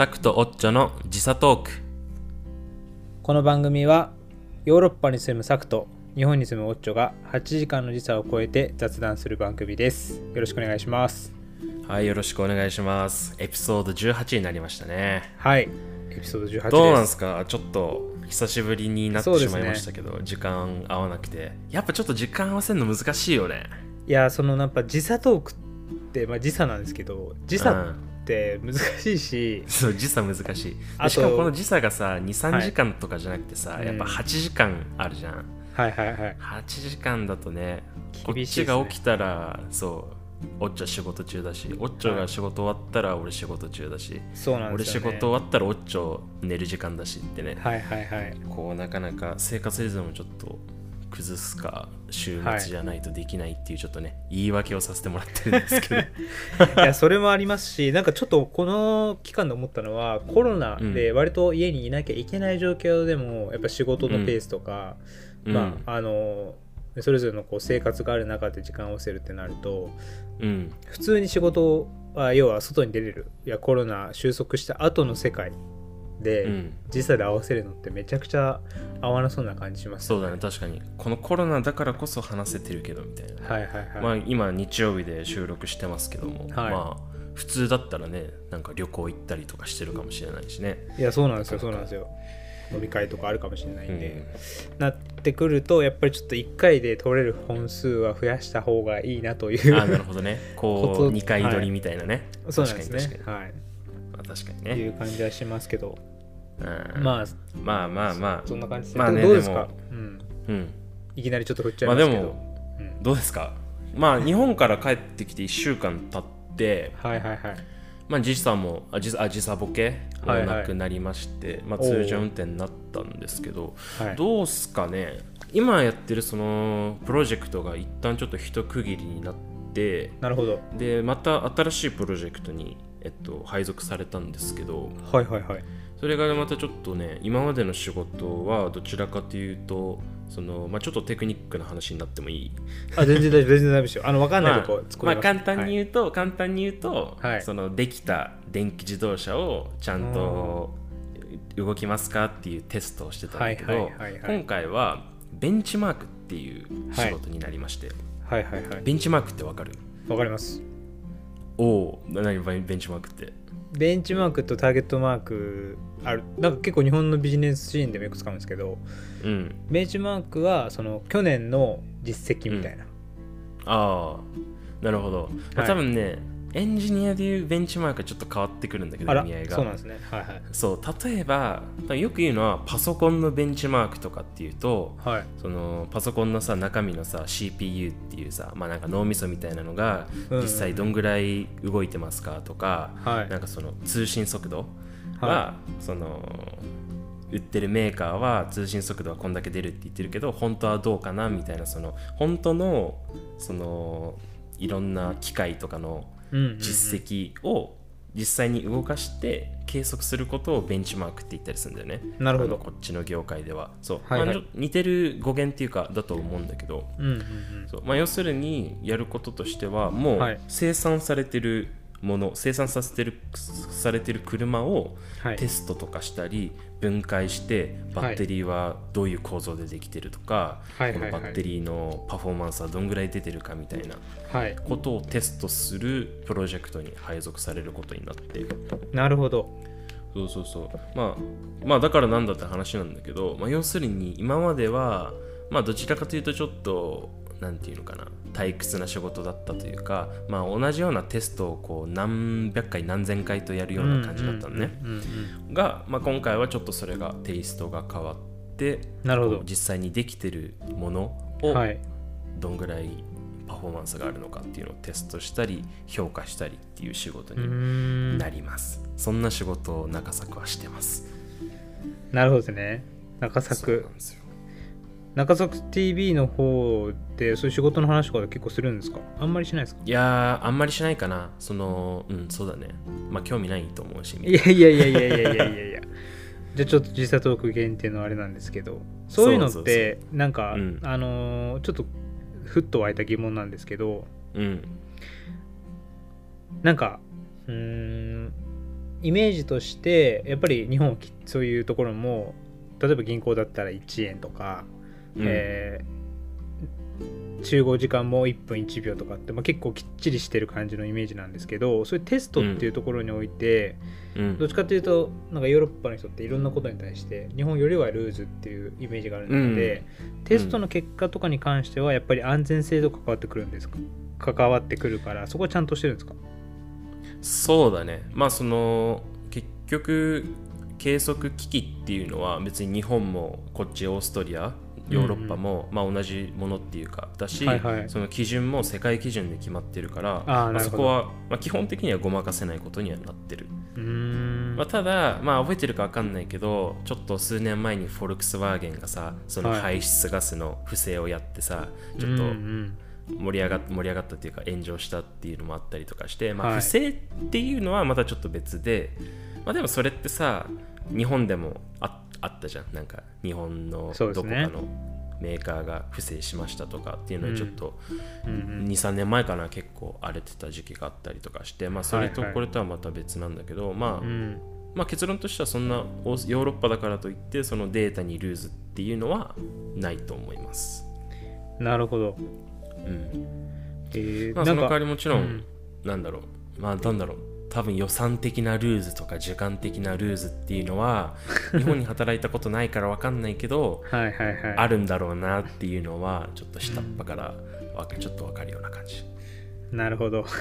サクとオッチョの時差トーク。この番組はヨーロッパに住むサクと日本に住むオッチョが8時間の時差を超えて雑談する番組です。よろしくお願いします。はいよろしくお願いします。エピソード18になりましたね。はいエピソード18です。どうなんですか？ちょっと久しぶりになってしまいましたけど、時間合わなくて。やっぱちょっと時間合わせるの難しいよね。いやそのやっぱ時差トークって、まあ、時差なんですけど時差って難しいし、そう時差難しい。しかもこの時差がさ23、はい。時間とかじゃなくてさ、うん。やっぱ8時間あるじゃん。はいはいはい。8時間だとねこっ厳しいですね。ちが起きたらそうオッチョ仕事中だしオッチョが仕事終わったら俺仕事中だし、そうなんで俺仕すよ、ね、事終わったらオッチョ寝る時間だしってね、はいはいはい。こうなかなか生活リズムをちょっと崩すか週末じゃないとできないっていうちょっとね、言い訳をさせてもらってるんですけど。いやそれもありますしなんかちょっとこの期間で思ったのはコロナで割と家にいなきゃいけない状況でもやっぱ仕事のペースとか、うん。まああのそれぞれのこう生活がある中で時間を合わせるってなるとうん。普通に仕事は要は外に出れる。いやコロナ収束した後の世界で、うん。時差で合わせるのってめちゃくちゃ合わなそうな感じしますそうだね確かに。このコロナだからこそ話せてるけどみたいな、はいはいはい、まあ今日曜日で収録してますけども、はい。まあ普通だったらねなんか旅行行ったりとかしてるかもしれないしね。いやそうなんですよそうなんですよ。飲み会とかあるかもしれないんで、うん。なってくるとやっぱりちょっと1回で取れる本数は増やした方がいいなというあなるほどね。こう2回撮りみたいなね、そうなんですね。はい。まあ、確かにね。いう感じはしますけど、うんまあまあまあまあ。そんな感じで、まあねどうですか？で、うん、うん。いきなりちょっと振っちゃいますけど、まあでもうん。どうですか？まあ日本から帰ってきて1週間経ってはいはいはい。まあ時差もあ時差あ時差ボケもはいはい。なくなりまして、まあ、おう通常運転になったんですけどはい。どうすかね？今やってるそのプロジェクトが一旦ちょっと一区切りになってなるほど。でまた新しいプロジェクトに、えっと、配属されたんですけどはいはいはいそれがまたちょっとね今までの仕事はどちらかというとその、まあ、ちょっとテクニックな話になってもいい。あ全然大丈夫全然大丈夫ですよ。あの分かんないまあとこまあます簡単に言うと、簡単に言うと、はい。そのできた電気自動車をちゃんと動きますかっていうテストをしてたんだけど、はいはいはいはい。今回はベンチマークっていう仕事になりまして、はい。はいはいベンチマークってわかる？わかります。おお何ベンチマークってベンチマークとターゲットマークある。なんか結構日本のビジネスシーンでもよく使うんですけどうん。ベンチマークはその去年の実績みたいな、ああなるほど、まあはい。多分ねエンジニアでいうベンチマークはちょっと変わってくるんだけど意味合いが。そうなんですね。はいはい。そう例えばよく言うのはパソコンのベンチマークとかっていうとはい。そのパソコンのさ中身のさ CPU っていうさ、まあ、なんか脳みそみたいなのがうん。実際どんぐらい動いてますかとか、はい。なんかその通信速度は、はその売ってるメーカーは通信速度はこんだけ出るって言ってるけど本当はどうかなみたいなその本当のそのいろんな機械とかのうんうんうん実績を実際に動かして計測することをベンチマークって言ったりするんだよね。なるほどこっちの業界では。そう。はいはいまあ似てる語源っていうかだと思うんだけど、うんうんうんそうまあ、要するにやることとしてはもはいう生産されてるもの、生産させてるされてる車をはい。テストとかしたり分解してバッテリーはどういう構造でできてるとか、このバッテリーのパフォーマンスはどんぐらい出てるかみたいなはい。ことをテストするプロジェクトに配属されることになってなるほど。そうそうそう。まあまあだからなんだって話なんだけど、まあ、要するに今まではまあどちらかというとちょっとなんていうのかな退屈な仕事だったというかまあ同じようなテストをこう何百回何千回とやるような感じだったのね、が、まあ、今回はちょっとそれがテイストが変わってなるほど。実際にできてるものをはい。どんぐらいパフォーマンスがあるのかっていうのをテストしたり評価したりっていう仕事にん。なります、そんな仕事を中作はしてます。なるほどですね。中作中作 TV の方でそういう仕事の話とか結構するんですか？あんまりしないですか？いやーあんまりしないかな。そのうんそうだね。まあ興味ないと思うしいやいやいやいやいやいやいやいや。じゃあちょっと時差トーク限定のあれなんですけどそういうのってなんか、うん。あのーちょっとふっと湧いた疑問なんですけどうん。なんかうーんイメージとしてやっぱり日本きそういうところも例えば銀行だったら1円とか、うん。えー集合時間も1分1秒とかって、まあ、結構きっちりしてる感じのイメージなんですけどそういうテストっていうところにおいて、うん。どっちかっていうとなんかヨーロッパの人っていろんなことに対して日本よりはルーズっていうイメージがあるので、テストの結果とかに関してはやっぱり安全性と関わってくるんですか？関わってくるからそこはちゃんとしてるんですか？そうだね。まあその結局計測機器っていうのは別に日本もこっちオーストリアヨーロッパも、まあ、同じものっていうかだし、はいはい。その基準も世界基準で決まってるからまあそこは、まあ、基本的にはごまかせないことにはなってる、うーん。まあ、ただ、まあ、覚えてるか分かんないけどちょっと数年前にフォルクスワーゲンがさそのはい。排出ガスの不正をやってさ、ちょっと盛り上がっ盛り上がったっていうか炎上したっていうのもあったりとかして、まあ、はい。不正っていうのはまたちょっと別で、まあ、でもそれってさ日本でもああったじゃん。なんか日本のどこかのメーカーが不正しましたとかっていうのはちょっとうん。うん23年前かな結構荒れてた時期があったりとかして、まあ、それとはい。はいこれとはまた別なんだけど、まあうん。まあ、結論としてはそんなヨーロッパだからといってそのデータにルーズっていうのはないと思います。なるほど。うん。えーまあ、その代わりもちろん、うん。なんだろう、まあ、なんだろう、多分予算的なルーズとか時間的なルーズっていうのは、日本に働いたことないから分かんないけど、はいはいはい。あるんだろうなっていうのは、ちょっと下っ端からわかちょっと分かるような感じ。なるほど。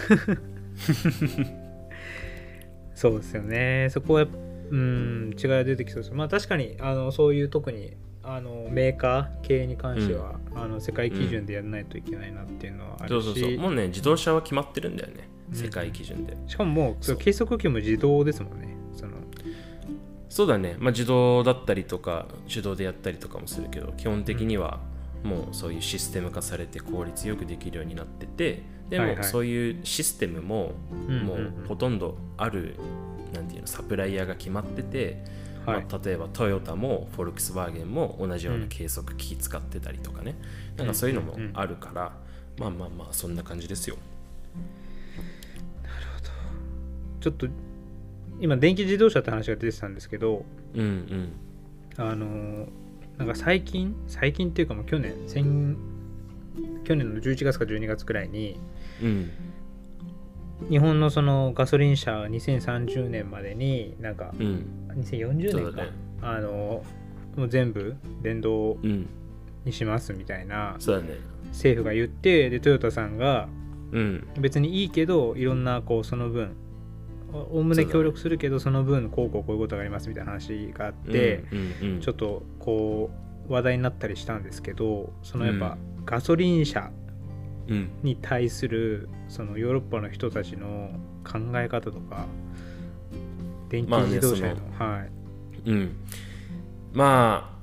そうですよね。そこはうん違いが出てきそうです。まあ確かにあのそういう特にあのメーカー系に関しては、あの世界基準でやらないといけないなっていうのはあるし、そうそうそう、もうね、自動車は決まってるんだよね、うん世界基準で。しかももう計測器も自動ですもんね。その。そうだね、まあ、自動だったりとか、手動でやったりとかもするけど、基本的にはもうそういうシステム化されて効率よくできるようになってて、でも、そういうシステムも、うんもうんうん。うほとんどある、なんていうの、サプライヤーが決まってて、はい。まあ、例えばトヨタもフォルクスワーゲンも同じような計測機器使ってたりとかね、なんかそういうのもあるから、まあまあまあ、そんな感じですよ。ちょっと今電気自動車って話が出てたんですけどうんうん。あのなんか最近最近っていうかもう去年先去年の11月か12月くらいにうん。日本のそのガソリン車2030年までになんかうん。2040年か、ねあのもう全部電動うん。にしますみたいなそうだね。政府が言ってでトヨタさんがうん。別にいいけどいろんなこうその分おおむね協力するけどその分こうこうこういうことがありますみたいな話があって、うんうん、ちょっとこう話題になったりしたんですけどそのやっぱうん。ガソリン車うん。に対するそのヨーロッパの人たちの考え方とか電気まあね自動車への、そはい。うん、まあ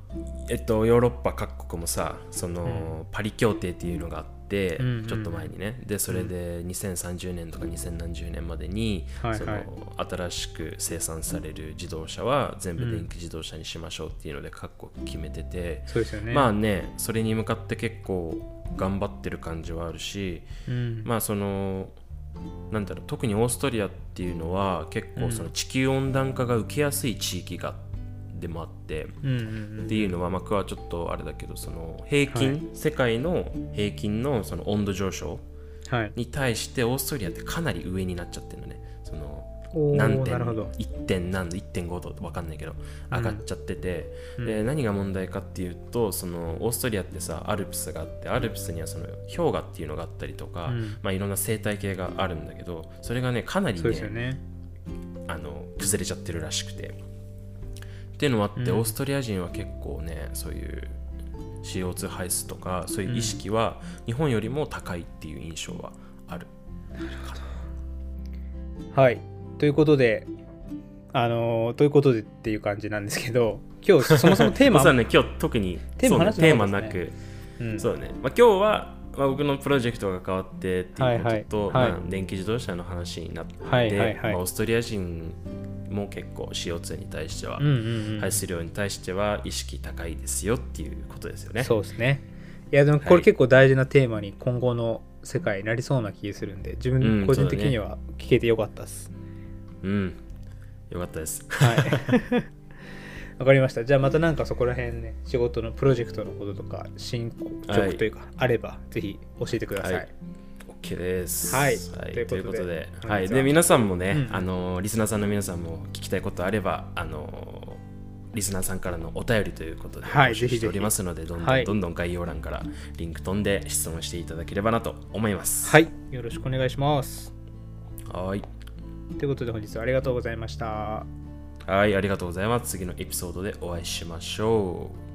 えっとヨーロッパ各国もさその、パリ協定っていうのがあって、うんうんちょっと前にね。でそれで2030年とか20何十年までに、はいはい。その新しく生産される自動車は全部うん電気自動車にしましょうっていうので各国決めてて、ね。まあねそれに向かって結構頑張ってる感じはあるしうん。まあそのなんだろう特にオーストリアっていうのは結構その地球温暖化が受けやすい地域がでもあって、うんうんっていうのは、まあ、僕はちょっとあれだけどその平均、はい。世界の平均のその温度上昇に対してオーストリアってかなり上になっちゃってるのね。その何点なるほど。1点何度1.5度分かんないけど上がっちゃってて、うん。で何が問題かっていうとそのオーストリアってさアルプスがあってアルプスにはその氷河っていうのがあったりとか、うん。まあ、いろんな生態系があるんだけどそれがねかなりねよね。あの崩れちゃってるらしくてっていうのもあって、うん。オーストリア人は結構ねそういう CO2 排出とかそういう意識は日本よりも高いっていう印象はある、はい。ということであのーということでっていう感じなんですけど今日そもそも テーマそうだね今日特にテーマねテーマなく、うん。そうだね、まあ、今日は、まあ、僕のプロジェクトが変わってっていうことと、はいはい。まあ、電気自動車の話になって、はいはいはい。まあ、オーストリア人も結構 CO2 に対しては、うんうんうん排出量に対しては意識高いですよっていうことですよね。そうですねいやでもこれ結構大事なテーマに今後の世界になりそうな気がするんで自うん分個人的には聞けてよかったです、うん。よかったですはい。わかりました。じゃあまたなんかそこら辺ね、仕事のプロジェクトのこととか、進捗というか、あれば、ぜひ教えてください。はい OK です。はいというこということではい、で皆さんもね、うんあのリスナーさんの皆さんも聞きたいことあれば、あのリスナーさんからのお便りということではい募集しておりますので、どんどん、はいどんどん概要欄からリンク飛んで質問していただければなと思います。はい。よろしくお願いします。はい。ということで本日はありがとうございました。はい、ありがとうございます。次のエピソードでお会いしましょう。